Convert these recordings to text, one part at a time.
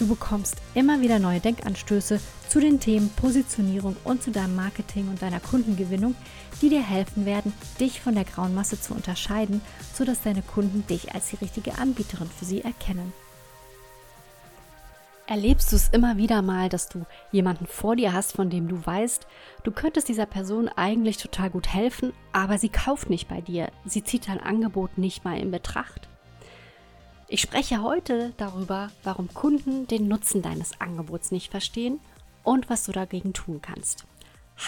Du bekommst immer wieder neue Denkanstöße zu den Themen Positionierung und zu deinem Marketing und deiner Kundengewinnung, die dir helfen werden, dich von der grauen Masse zu unterscheiden, sodass deine Kunden dich als die richtige Anbieterin für sie erkennen. Erlebst du es immer wieder mal, dass du jemanden vor dir hast, von dem du weißt, du könntest dieser Person eigentlich total gut helfen, aber sie kauft nicht bei dir, sie zieht dein Angebot nicht mal in Betracht? Ich spreche heute darüber, warum Kunden den Nutzen deines Angebots nicht verstehen und was du dagegen tun kannst.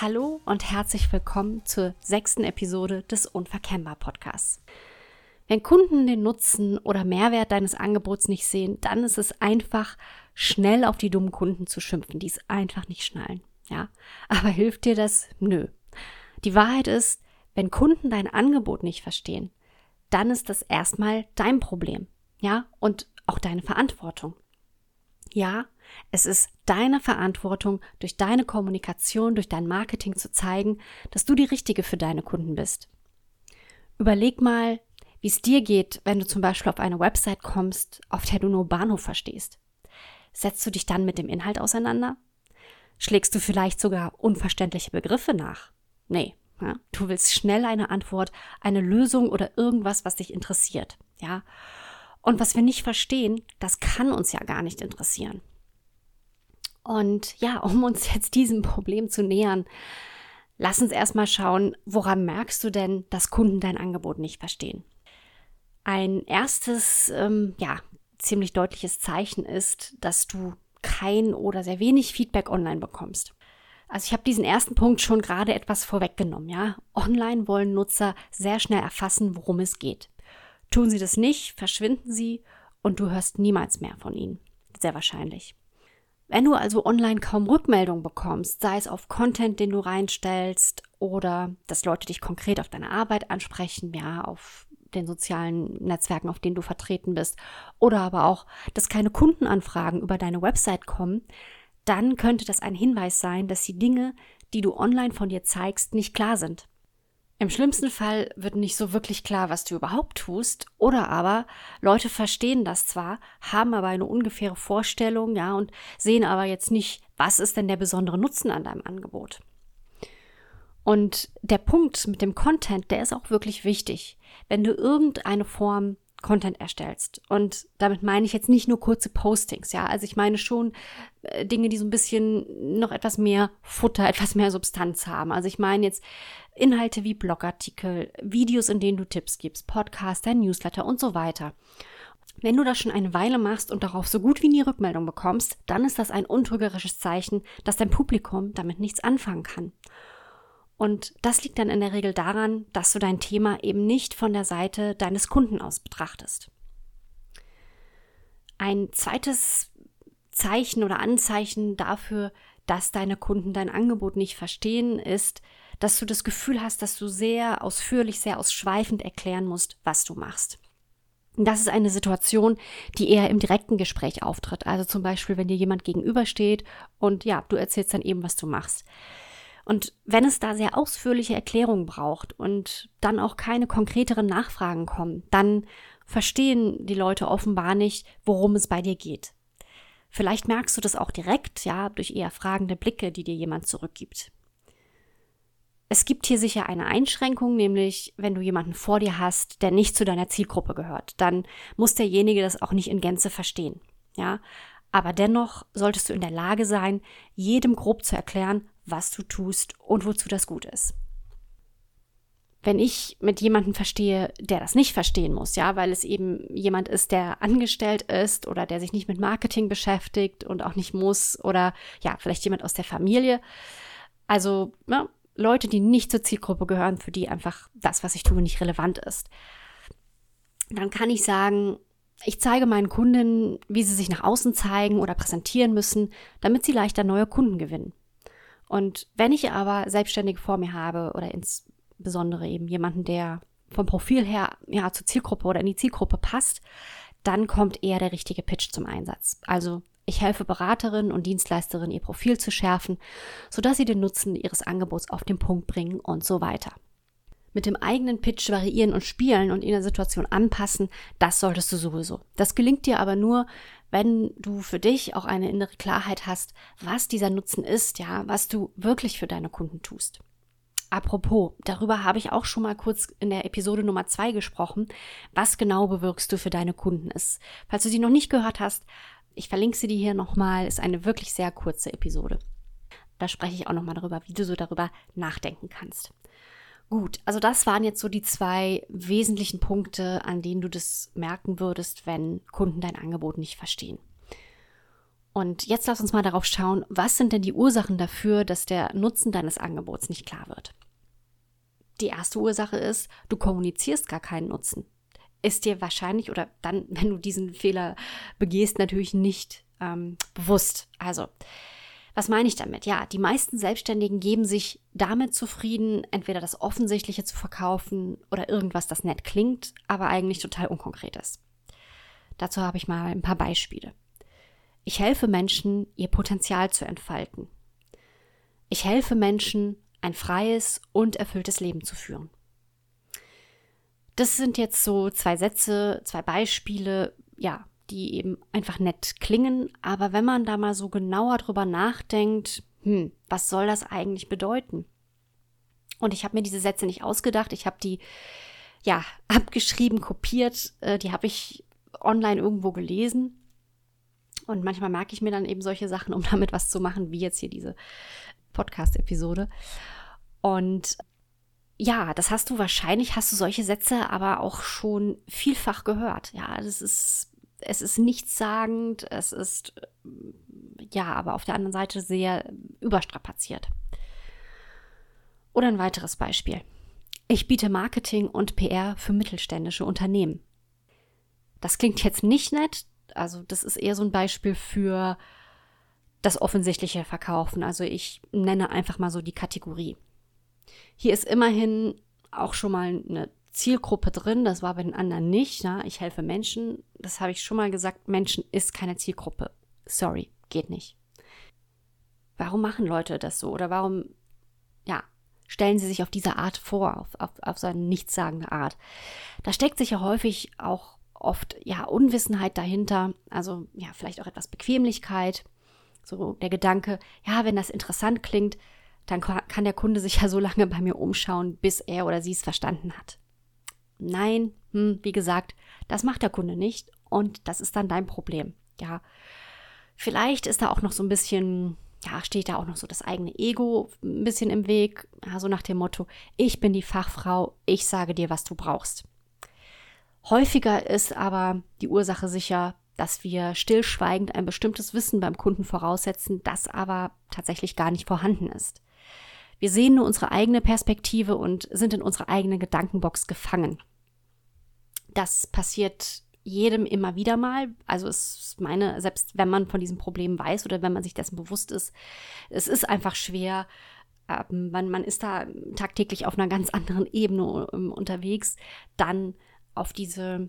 Hallo und herzlich willkommen zur sechsten Episode des Unverkennbar Podcasts. Wenn Kunden den Nutzen oder Mehrwert deines Angebots nicht sehen, dann ist es einfach, schnell auf die dummen Kunden zu schimpfen, die es einfach nicht schnallen. Ja, aber hilft dir das? Nö. Die Wahrheit ist, wenn Kunden dein Angebot nicht verstehen, dann ist das erstmal dein Problem ja, und auch deine Verantwortung. Ja, es ist deine Verantwortung, durch deine Kommunikation, durch dein Marketing zu zeigen, dass du die Richtige für deine Kunden bist. Überleg mal, wie es dir geht, wenn du zum Beispiel auf eine Website kommst, auf der du nur Bahnhof verstehst. Setzt du dich dann mit dem Inhalt auseinander? Schlägst du vielleicht sogar unverständliche Begriffe nach? Nee, ja, du willst schnell eine Antwort, eine Lösung oder irgendwas, was dich interessiert. Ja, und was wir nicht verstehen, das kann uns ja gar nicht interessieren. Und ja, um uns jetzt diesem Problem zu nähern, lass uns erstmal schauen, woran merkst du denn, dass Kunden dein Angebot nicht verstehen? Ein erstes, ähm, ja, ziemlich deutliches Zeichen ist, dass du kein oder sehr wenig Feedback online bekommst. Also ich habe diesen ersten Punkt schon gerade etwas vorweggenommen, ja. Online wollen Nutzer sehr schnell erfassen, worum es geht. Tun sie das nicht, verschwinden sie und du hörst niemals mehr von ihnen. Sehr wahrscheinlich. Wenn du also online kaum Rückmeldung bekommst, sei es auf Content, den du reinstellst oder dass Leute dich konkret auf deine Arbeit ansprechen, ja, auf den sozialen Netzwerken, auf denen du vertreten bist, oder aber auch, dass keine Kundenanfragen über deine Website kommen, dann könnte das ein Hinweis sein, dass die Dinge, die du online von dir zeigst, nicht klar sind. Im schlimmsten Fall wird nicht so wirklich klar, was du überhaupt tust, oder aber Leute verstehen das zwar, haben aber eine ungefähre Vorstellung, ja, und sehen aber jetzt nicht, was ist denn der besondere Nutzen an deinem Angebot. Und der Punkt mit dem Content, der ist auch wirklich wichtig. Wenn du irgendeine Form Content erstellst. Und damit meine ich jetzt nicht nur kurze Postings, ja. Also ich meine schon äh, Dinge, die so ein bisschen noch etwas mehr Futter, etwas mehr Substanz haben. Also ich meine jetzt Inhalte wie Blogartikel, Videos, in denen du Tipps gibst, Podcast, dein Newsletter und so weiter. Wenn du das schon eine Weile machst und darauf so gut wie nie Rückmeldung bekommst, dann ist das ein untrügerisches Zeichen, dass dein Publikum damit nichts anfangen kann. Und das liegt dann in der Regel daran, dass du dein Thema eben nicht von der Seite deines Kunden aus betrachtest. Ein zweites Zeichen oder Anzeichen dafür, dass deine Kunden dein Angebot nicht verstehen, ist, dass du das Gefühl hast, dass du sehr ausführlich, sehr ausschweifend erklären musst, was du machst. Das ist eine Situation, die eher im direkten Gespräch auftritt. Also zum Beispiel, wenn dir jemand gegenübersteht und ja, du erzählst dann eben, was du machst. Und wenn es da sehr ausführliche Erklärungen braucht und dann auch keine konkreteren Nachfragen kommen, dann verstehen die Leute offenbar nicht, worum es bei dir geht. Vielleicht merkst du das auch direkt, ja, durch eher fragende Blicke, die dir jemand zurückgibt. Es gibt hier sicher eine Einschränkung, nämlich wenn du jemanden vor dir hast, der nicht zu deiner Zielgruppe gehört, dann muss derjenige das auch nicht in Gänze verstehen. Ja, aber dennoch solltest du in der Lage sein, jedem grob zu erklären, was du tust und wozu das gut ist. Wenn ich mit jemandem verstehe, der das nicht verstehen muss, ja, weil es eben jemand ist, der angestellt ist oder der sich nicht mit Marketing beschäftigt und auch nicht muss oder ja, vielleicht jemand aus der Familie. Also ja, Leute, die nicht zur Zielgruppe gehören, für die einfach das, was ich tue, nicht relevant ist. Dann kann ich sagen, ich zeige meinen Kunden, wie sie sich nach außen zeigen oder präsentieren müssen, damit sie leichter neue Kunden gewinnen. Und wenn ich aber Selbstständige vor mir habe oder insbesondere eben jemanden, der vom Profil her ja zur Zielgruppe oder in die Zielgruppe passt, dann kommt eher der richtige Pitch zum Einsatz. Also ich helfe Beraterinnen und Dienstleisterinnen, ihr Profil zu schärfen, sodass sie den Nutzen ihres Angebots auf den Punkt bringen und so weiter. Mit dem eigenen Pitch variieren und spielen und in der Situation anpassen, das solltest du sowieso. Das gelingt dir aber nur, wenn du für dich auch eine innere Klarheit hast, was dieser Nutzen ist, ja, was du wirklich für deine Kunden tust. Apropos, darüber habe ich auch schon mal kurz in der Episode Nummer zwei gesprochen. Was genau bewirkst du für deine Kunden ist. Falls du sie noch nicht gehört hast, ich verlinke sie dir hier nochmal, ist eine wirklich sehr kurze Episode. Da spreche ich auch nochmal darüber, wie du so darüber nachdenken kannst. Gut, also das waren jetzt so die zwei wesentlichen Punkte, an denen du das merken würdest, wenn Kunden dein Angebot nicht verstehen. Und jetzt lass uns mal darauf schauen, was sind denn die Ursachen dafür, dass der Nutzen deines Angebots nicht klar wird. Die erste Ursache ist, du kommunizierst gar keinen Nutzen. Ist dir wahrscheinlich oder dann, wenn du diesen Fehler begehst, natürlich nicht ähm, bewusst. Also, was meine ich damit? Ja, die meisten Selbstständigen geben sich damit zufrieden, entweder das Offensichtliche zu verkaufen oder irgendwas, das nett klingt, aber eigentlich total unkonkret ist. Dazu habe ich mal ein paar Beispiele. Ich helfe Menschen, ihr Potenzial zu entfalten. Ich helfe Menschen, ein freies und erfülltes Leben zu führen. Das sind jetzt so zwei Sätze, zwei Beispiele, ja, die eben einfach nett klingen, aber wenn man da mal so genauer drüber nachdenkt, hm, was soll das eigentlich bedeuten? Und ich habe mir diese Sätze nicht ausgedacht, ich habe die ja abgeschrieben, kopiert, äh, die habe ich online irgendwo gelesen. Und manchmal merke ich mir dann eben solche Sachen, um damit was zu machen, wie jetzt hier diese Podcast-Episode. Und ja, das hast du wahrscheinlich, hast du solche Sätze aber auch schon vielfach gehört. Ja, das ist es ist nichtssagend, es ist ja, aber auf der anderen Seite sehr überstrapaziert. Oder ein weiteres Beispiel. Ich biete Marketing und PR für mittelständische Unternehmen. Das klingt jetzt nicht nett, also das ist eher so ein Beispiel für das offensichtliche Verkaufen. Also ich nenne einfach mal so die Kategorie. Hier ist immerhin auch schon mal eine Zielgruppe drin, das war bei den anderen nicht. Ja? Ich helfe Menschen, das habe ich schon mal gesagt, Menschen ist keine Zielgruppe. Sorry, geht nicht. Warum machen Leute das so? Oder warum, ja, stellen sie sich auf diese Art vor, auf, auf, auf so eine nichtssagende Art? Da steckt sich ja häufig auch oft, ja, Unwissenheit dahinter, also ja, vielleicht auch etwas Bequemlichkeit. So der Gedanke, ja, wenn das interessant klingt, dann kann der Kunde sich ja so lange bei mir umschauen, bis er oder sie es verstanden hat. Nein, hm, wie gesagt, das macht der Kunde nicht und das ist dann dein Problem. Ja, vielleicht ist da auch noch so ein bisschen, ja, steht da auch noch so das eigene Ego ein bisschen im Weg, ja, so nach dem Motto, ich bin die Fachfrau, ich sage dir, was du brauchst. Häufiger ist aber die Ursache sicher, dass wir stillschweigend ein bestimmtes Wissen beim Kunden voraussetzen, das aber tatsächlich gar nicht vorhanden ist. Wir sehen nur unsere eigene Perspektive und sind in unserer eigenen Gedankenbox gefangen. Das passiert jedem immer wieder mal. Also es meine, selbst wenn man von diesem Problem weiß oder wenn man sich dessen bewusst ist, es ist einfach schwer. Ähm, man, man ist da tagtäglich auf einer ganz anderen Ebene ähm, unterwegs, dann auf diese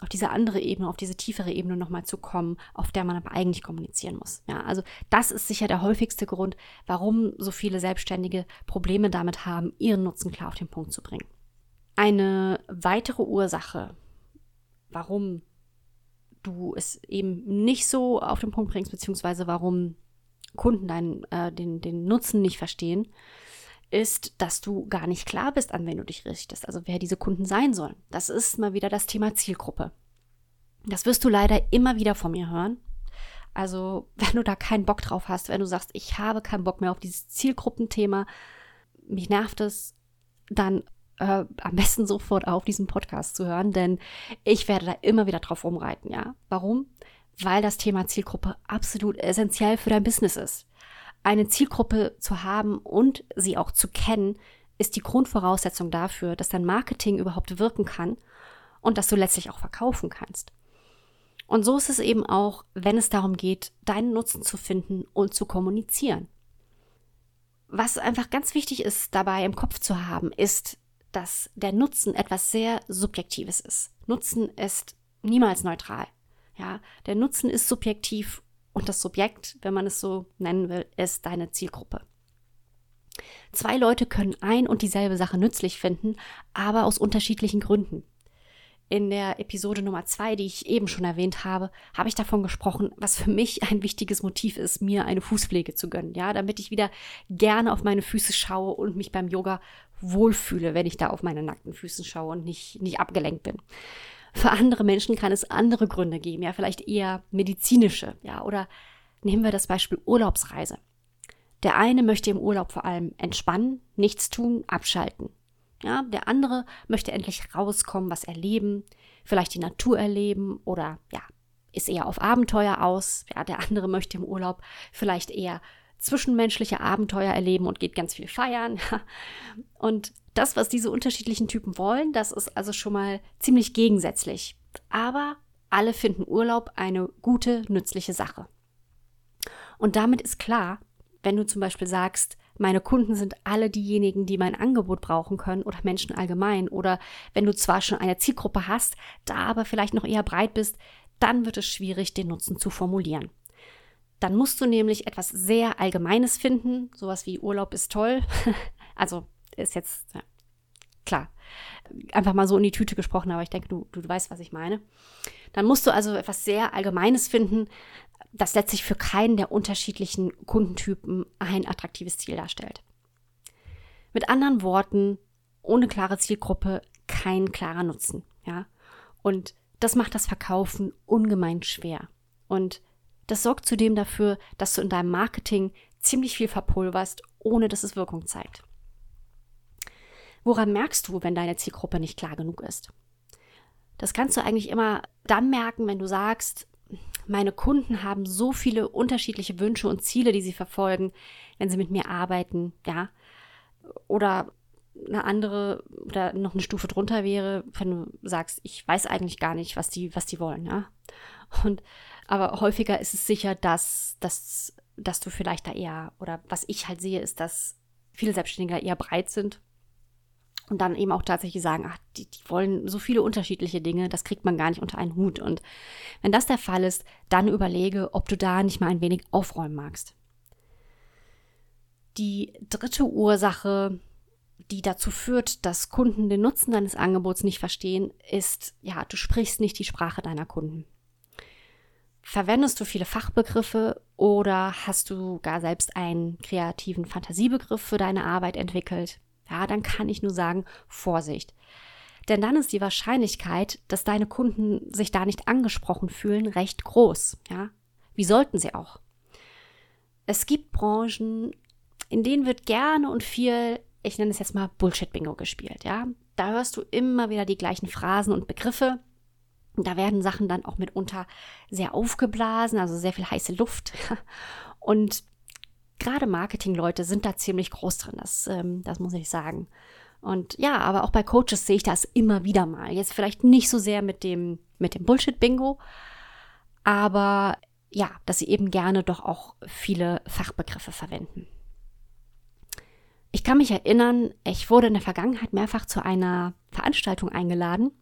auf diese andere Ebene, auf diese tiefere Ebene nochmal zu kommen, auf der man aber eigentlich kommunizieren muss. Ja, also das ist sicher der häufigste Grund, warum so viele Selbstständige Probleme damit haben, ihren Nutzen klar auf den Punkt zu bringen. Eine weitere Ursache, warum du es eben nicht so auf den Punkt bringst, beziehungsweise warum Kunden deinen, äh, den, den Nutzen nicht verstehen, ist, dass du gar nicht klar bist, an wen du dich richtest, also wer diese Kunden sein sollen. Das ist mal wieder das Thema Zielgruppe. Das wirst du leider immer wieder von mir hören. Also, wenn du da keinen Bock drauf hast, wenn du sagst, ich habe keinen Bock mehr auf dieses Zielgruppenthema, mich nervt es, dann äh, am besten sofort auf, diesen Podcast zu hören, denn ich werde da immer wieder drauf rumreiten, ja. Warum? Weil das Thema Zielgruppe absolut essentiell für dein Business ist. Eine Zielgruppe zu haben und sie auch zu kennen, ist die Grundvoraussetzung dafür, dass dein Marketing überhaupt wirken kann und dass du letztlich auch verkaufen kannst. Und so ist es eben auch, wenn es darum geht, deinen Nutzen zu finden und zu kommunizieren. Was einfach ganz wichtig ist, dabei im Kopf zu haben, ist, dass der Nutzen etwas sehr Subjektives ist. Nutzen ist niemals neutral. Ja, der Nutzen ist subjektiv und das Subjekt, wenn man es so nennen will, ist deine Zielgruppe. Zwei Leute können ein und dieselbe Sache nützlich finden, aber aus unterschiedlichen Gründen. In der Episode Nummer zwei, die ich eben schon erwähnt habe, habe ich davon gesprochen, was für mich ein wichtiges Motiv ist, mir eine Fußpflege zu gönnen, ja, damit ich wieder gerne auf meine Füße schaue und mich beim Yoga wohlfühle, wenn ich da auf meine nackten Füßen schaue und nicht, nicht abgelenkt bin. Für andere Menschen kann es andere Gründe geben, ja, vielleicht eher medizinische, ja, oder nehmen wir das Beispiel Urlaubsreise. Der eine möchte im Urlaub vor allem entspannen, nichts tun, abschalten. Ja, der andere möchte endlich rauskommen, was erleben, vielleicht die Natur erleben oder ja, ist eher auf Abenteuer aus. Ja, der andere möchte im Urlaub vielleicht eher zwischenmenschliche Abenteuer erleben und geht ganz viel feiern. Und das, was diese unterschiedlichen Typen wollen, das ist also schon mal ziemlich gegensätzlich. Aber alle finden Urlaub eine gute, nützliche Sache. Und damit ist klar, wenn du zum Beispiel sagst, meine Kunden sind alle diejenigen, die mein Angebot brauchen können oder Menschen allgemein oder wenn du zwar schon eine Zielgruppe hast, da aber vielleicht noch eher breit bist, dann wird es schwierig, den Nutzen zu formulieren. Dann musst du nämlich etwas sehr Allgemeines finden, sowas wie Urlaub ist toll. also ist jetzt ja, klar, einfach mal so in die Tüte gesprochen, aber ich denke, du, du, du weißt, was ich meine. Dann musst du also etwas sehr Allgemeines finden, das letztlich für keinen der unterschiedlichen Kundentypen ein attraktives Ziel darstellt. Mit anderen Worten, ohne klare Zielgruppe kein klarer Nutzen, ja. Und das macht das Verkaufen ungemein schwer. Und das sorgt zudem dafür, dass du in deinem Marketing ziemlich viel verpulverst, ohne dass es Wirkung zeigt. Woran merkst du, wenn deine Zielgruppe nicht klar genug ist? Das kannst du eigentlich immer dann merken, wenn du sagst, meine Kunden haben so viele unterschiedliche Wünsche und Ziele, die sie verfolgen, wenn sie mit mir arbeiten, ja. Oder eine andere oder noch eine Stufe drunter wäre, wenn du sagst, ich weiß eigentlich gar nicht, was die, was die wollen, ja. Und aber häufiger ist es sicher, dass, dass, dass du vielleicht da eher, oder was ich halt sehe, ist, dass viele Selbstständige eher breit sind und dann eben auch tatsächlich sagen, ach, die, die wollen so viele unterschiedliche Dinge, das kriegt man gar nicht unter einen Hut. Und wenn das der Fall ist, dann überlege, ob du da nicht mal ein wenig aufräumen magst. Die dritte Ursache, die dazu führt, dass Kunden den Nutzen deines Angebots nicht verstehen, ist, ja, du sprichst nicht die Sprache deiner Kunden. Verwendest du viele Fachbegriffe oder hast du gar selbst einen kreativen Fantasiebegriff für deine Arbeit entwickelt? Ja, dann kann ich nur sagen, Vorsicht. Denn dann ist die Wahrscheinlichkeit, dass deine Kunden sich da nicht angesprochen fühlen, recht groß. Ja, wie sollten sie auch? Es gibt Branchen, in denen wird gerne und viel, ich nenne es jetzt mal Bullshit-Bingo gespielt. Ja, da hörst du immer wieder die gleichen Phrasen und Begriffe da werden Sachen dann auch mitunter sehr aufgeblasen, also sehr viel heiße Luft. Und gerade Marketingleute sind da ziemlich groß drin, das, ähm, das muss ich sagen. Und ja, aber auch bei Coaches sehe ich das immer wieder mal. Jetzt vielleicht nicht so sehr mit dem, mit dem Bullshit-Bingo, aber ja, dass sie eben gerne doch auch viele Fachbegriffe verwenden. Ich kann mich erinnern, ich wurde in der Vergangenheit mehrfach zu einer Veranstaltung eingeladen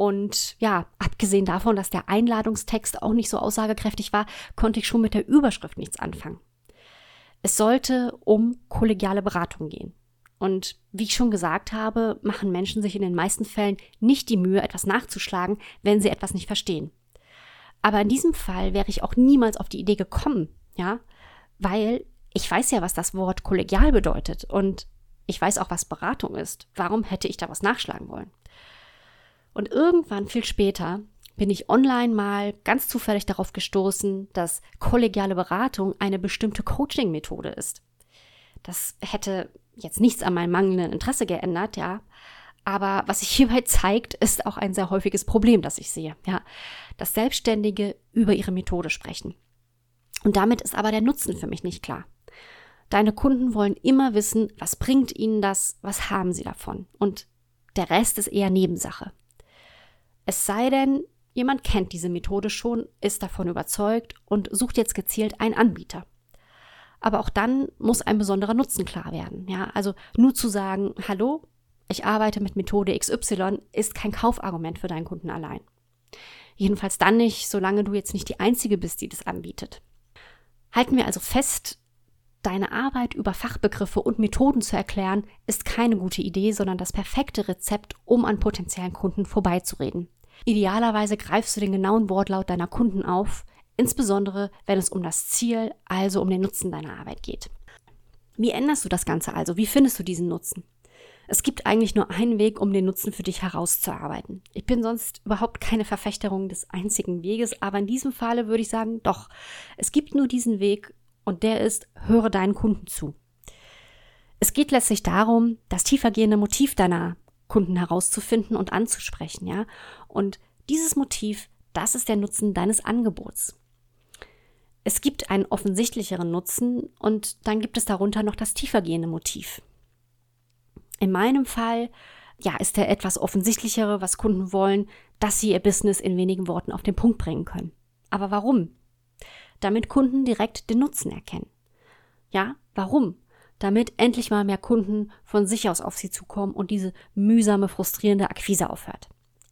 und ja, abgesehen davon, dass der Einladungstext auch nicht so aussagekräftig war, konnte ich schon mit der Überschrift nichts anfangen. Es sollte um kollegiale Beratung gehen. Und wie ich schon gesagt habe, machen Menschen sich in den meisten Fällen nicht die Mühe, etwas nachzuschlagen, wenn sie etwas nicht verstehen. Aber in diesem Fall wäre ich auch niemals auf die Idee gekommen, ja, weil ich weiß ja, was das Wort kollegial bedeutet und ich weiß auch, was Beratung ist. Warum hätte ich da was nachschlagen wollen? Und irgendwann, viel später, bin ich online mal ganz zufällig darauf gestoßen, dass kollegiale Beratung eine bestimmte Coaching-Methode ist. Das hätte jetzt nichts an meinem mangelnden Interesse geändert, ja. Aber was sich hierbei zeigt, ist auch ein sehr häufiges Problem, das ich sehe, ja. Dass Selbstständige über ihre Methode sprechen. Und damit ist aber der Nutzen für mich nicht klar. Deine Kunden wollen immer wissen, was bringt ihnen das, was haben sie davon. Und der Rest ist eher Nebensache. Es sei denn, jemand kennt diese Methode schon, ist davon überzeugt und sucht jetzt gezielt einen Anbieter. Aber auch dann muss ein besonderer Nutzen klar werden. Ja, also nur zu sagen, hallo, ich arbeite mit Methode XY, ist kein Kaufargument für deinen Kunden allein. Jedenfalls dann nicht, solange du jetzt nicht die Einzige bist, die das anbietet. Halten wir also fest, deine Arbeit über Fachbegriffe und Methoden zu erklären, ist keine gute Idee, sondern das perfekte Rezept, um an potenziellen Kunden vorbeizureden. Idealerweise greifst du den genauen Wortlaut deiner Kunden auf, insbesondere wenn es um das Ziel, also um den Nutzen deiner Arbeit geht. Wie änderst du das Ganze also? Wie findest du diesen Nutzen? Es gibt eigentlich nur einen Weg, um den Nutzen für dich herauszuarbeiten. Ich bin sonst überhaupt keine Verfechterung des einzigen Weges, aber in diesem Falle würde ich sagen, doch, es gibt nur diesen Weg und der ist, höre deinen Kunden zu. Es geht letztlich darum, das tiefergehende Motiv deiner Kunden herauszufinden und anzusprechen, ja. Und dieses Motiv, das ist der Nutzen deines Angebots. Es gibt einen offensichtlicheren Nutzen und dann gibt es darunter noch das tiefergehende Motiv. In meinem Fall, ja, ist der etwas offensichtlichere, was Kunden wollen, dass sie ihr Business in wenigen Worten auf den Punkt bringen können. Aber warum? Damit Kunden direkt den Nutzen erkennen. Ja, warum? Damit endlich mal mehr Kunden von sich aus auf sie zukommen und diese mühsame, frustrierende Akquise aufhört.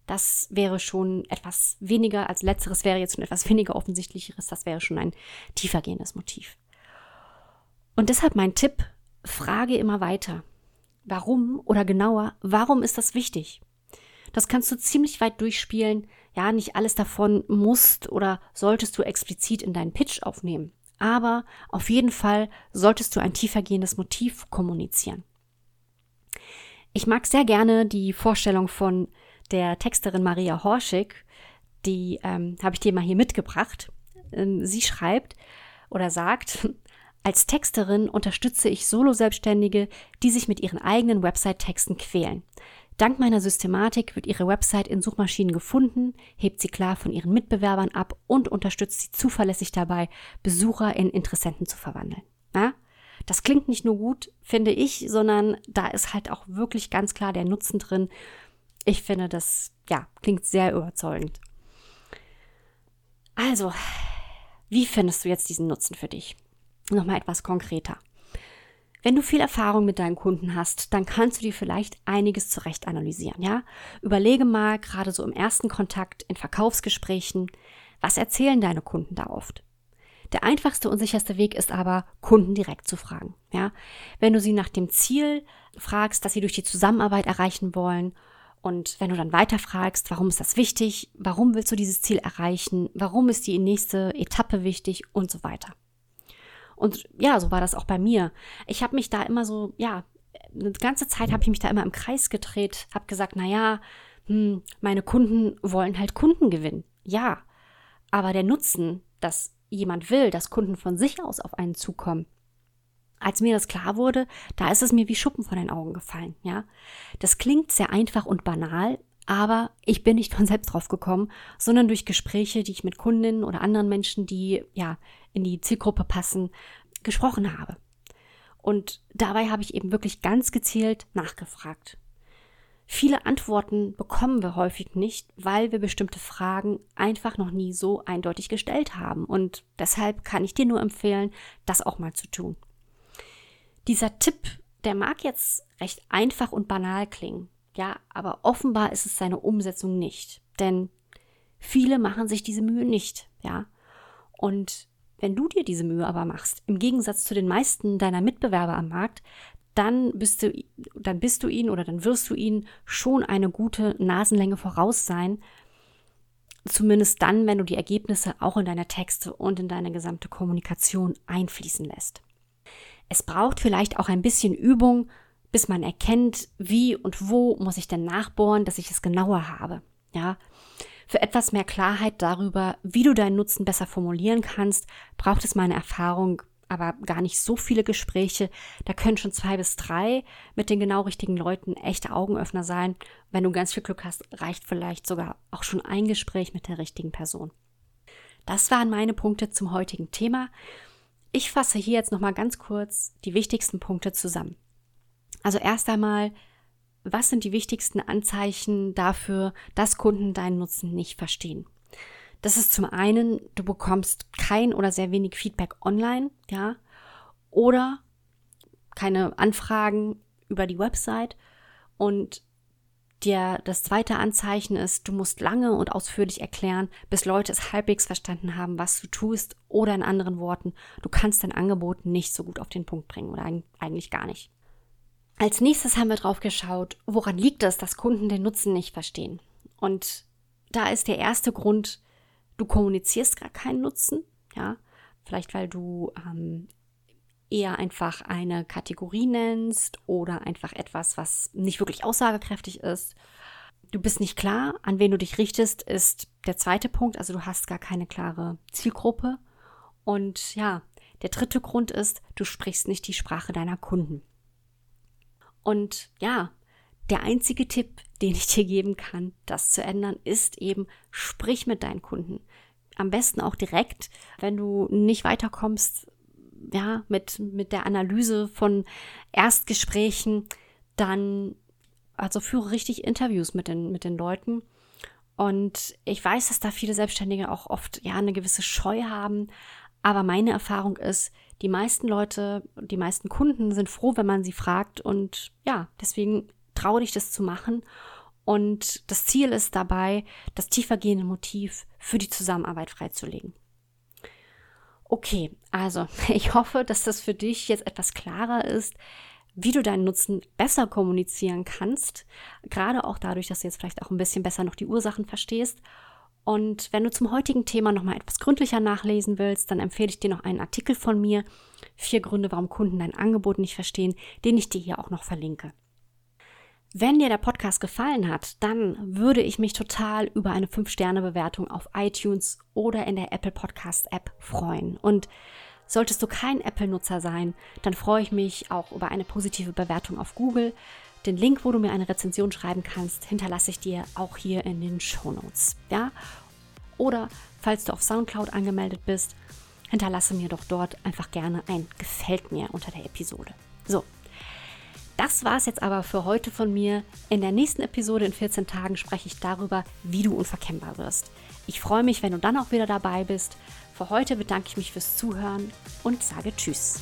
Das wäre schon etwas weniger, als letzteres wäre jetzt schon etwas weniger offensichtlicheres, das wäre schon ein tiefergehendes Motiv. Und deshalb mein Tipp, frage immer weiter. Warum oder genauer, warum ist das wichtig? Das kannst du ziemlich weit durchspielen. Ja, nicht alles davon musst oder solltest du explizit in deinen Pitch aufnehmen. Aber auf jeden Fall solltest du ein tiefergehendes Motiv kommunizieren. Ich mag sehr gerne die Vorstellung von der Texterin Maria Horschig, die ähm, habe ich dir mal hier mitgebracht. Ähm, sie schreibt oder sagt, als Texterin unterstütze ich Solo-Selbstständige, die sich mit ihren eigenen Website-Texten quälen. Dank meiner Systematik wird ihre Website in Suchmaschinen gefunden, hebt sie klar von ihren Mitbewerbern ab und unterstützt sie zuverlässig dabei, Besucher in Interessenten zu verwandeln. Ja? Das klingt nicht nur gut, finde ich, sondern da ist halt auch wirklich ganz klar der Nutzen drin, ich finde, das ja, klingt sehr überzeugend. Also, wie findest du jetzt diesen Nutzen für dich? Nochmal etwas konkreter. Wenn du viel Erfahrung mit deinen Kunden hast, dann kannst du dir vielleicht einiges zurecht analysieren, ja? Überlege mal, gerade so im ersten Kontakt, in Verkaufsgesprächen, was erzählen deine Kunden da oft? Der einfachste und sicherste Weg ist aber, Kunden direkt zu fragen, ja? Wenn du sie nach dem Ziel fragst, das sie durch die Zusammenarbeit erreichen wollen und wenn du dann weiterfragst, warum ist das wichtig, warum willst du dieses Ziel erreichen, warum ist die nächste Etappe wichtig und so weiter. Und ja, so war das auch bei mir. Ich habe mich da immer so, ja, eine ganze Zeit habe ich mich da immer im Kreis gedreht, habe gesagt, na ja, hm, meine Kunden wollen halt Kunden gewinnen. Ja, aber der Nutzen, dass jemand will, dass Kunden von sich aus auf einen zukommen, als mir das klar wurde, da ist es mir wie Schuppen von den Augen gefallen, ja. Das klingt sehr einfach und banal, aber ich bin nicht von selbst drauf gekommen, sondern durch Gespräche, die ich mit Kundinnen oder anderen Menschen, die ja in die Zielgruppe passen, gesprochen habe. Und dabei habe ich eben wirklich ganz gezielt nachgefragt. Viele Antworten bekommen wir häufig nicht, weil wir bestimmte Fragen einfach noch nie so eindeutig gestellt haben. Und deshalb kann ich dir nur empfehlen, das auch mal zu tun. Dieser Tipp, der mag jetzt recht einfach und banal klingen, ja, aber offenbar ist es seine Umsetzung nicht, denn viele machen sich diese Mühe nicht, ja. Und wenn du dir diese Mühe aber machst, im Gegensatz zu den meisten deiner Mitbewerber am Markt, dann bist du, dann bist du ihn oder dann wirst du ihn schon eine gute Nasenlänge voraus sein. Zumindest dann, wenn du die Ergebnisse auch in deine Texte und in deine gesamte Kommunikation einfließen lässt. Es braucht vielleicht auch ein bisschen Übung, bis man erkennt, wie und wo muss ich denn nachbohren, dass ich es genauer habe. Ja. Für etwas mehr Klarheit darüber, wie du deinen Nutzen besser formulieren kannst, braucht es meine Erfahrung aber gar nicht so viele Gespräche. Da können schon zwei bis drei mit den genau richtigen Leuten echte Augenöffner sein. Wenn du ganz viel Glück hast, reicht vielleicht sogar auch schon ein Gespräch mit der richtigen Person. Das waren meine Punkte zum heutigen Thema. Ich fasse hier jetzt nochmal ganz kurz die wichtigsten Punkte zusammen. Also erst einmal, was sind die wichtigsten Anzeichen dafür, dass Kunden deinen Nutzen nicht verstehen? Das ist zum einen, du bekommst kein oder sehr wenig Feedback online, ja, oder keine Anfragen über die Website Und dir das zweite Anzeichen ist, du musst lange und ausführlich erklären, bis Leute es halbwegs verstanden haben, was du tust. Oder in anderen Worten, du kannst dein Angebot nicht so gut auf den Punkt bringen oder eigentlich gar nicht. Als nächstes haben wir drauf geschaut, woran liegt es, dass Kunden den Nutzen nicht verstehen. Und da ist der erste Grund, du kommunizierst gar keinen Nutzen, ja. Vielleicht weil du ähm, eher einfach eine Kategorie nennst oder einfach etwas, was nicht wirklich aussagekräftig ist. Du bist nicht klar, an wen du dich richtest, ist der zweite Punkt. Also du hast gar keine klare Zielgruppe. Und ja, der dritte Grund ist, du sprichst nicht die Sprache deiner Kunden. Und ja, der einzige Tipp, den ich dir geben kann, das zu ändern, ist eben, sprich mit deinen Kunden. Am besten auch direkt, wenn du nicht weiterkommst, ja, mit, mit der Analyse von Erstgesprächen, dann, also führe richtig Interviews mit den, mit den Leuten. Und ich weiß, dass da viele Selbstständige auch oft, ja, eine gewisse Scheu haben. Aber meine Erfahrung ist, die meisten Leute, die meisten Kunden sind froh, wenn man sie fragt. Und ja, deswegen traue dich das zu machen. Und das Ziel ist dabei, das tiefergehende Motiv für die Zusammenarbeit freizulegen. Okay, also ich hoffe, dass das für dich jetzt etwas klarer ist, wie du deinen Nutzen besser kommunizieren kannst. Gerade auch dadurch, dass du jetzt vielleicht auch ein bisschen besser noch die Ursachen verstehst. Und wenn du zum heutigen Thema nochmal etwas gründlicher nachlesen willst, dann empfehle ich dir noch einen Artikel von mir. Vier Gründe, warum Kunden dein Angebot nicht verstehen, den ich dir hier auch noch verlinke. Wenn dir der Podcast gefallen hat, dann würde ich mich total über eine 5-Sterne-Bewertung auf iTunes oder in der Apple Podcast App freuen. Und solltest du kein Apple-Nutzer sein, dann freue ich mich auch über eine positive Bewertung auf Google. Den Link, wo du mir eine Rezension schreiben kannst, hinterlasse ich dir auch hier in den Show Notes. Ja? Oder falls du auf Soundcloud angemeldet bist, hinterlasse mir doch dort einfach gerne ein Gefällt mir unter der Episode. So, das war es jetzt aber für heute von mir. In der nächsten Episode in 14 Tagen spreche ich darüber, wie du unverkennbar wirst. Ich freue mich, wenn du dann auch wieder dabei bist. Für heute bedanke ich mich fürs Zuhören und sage Tschüss.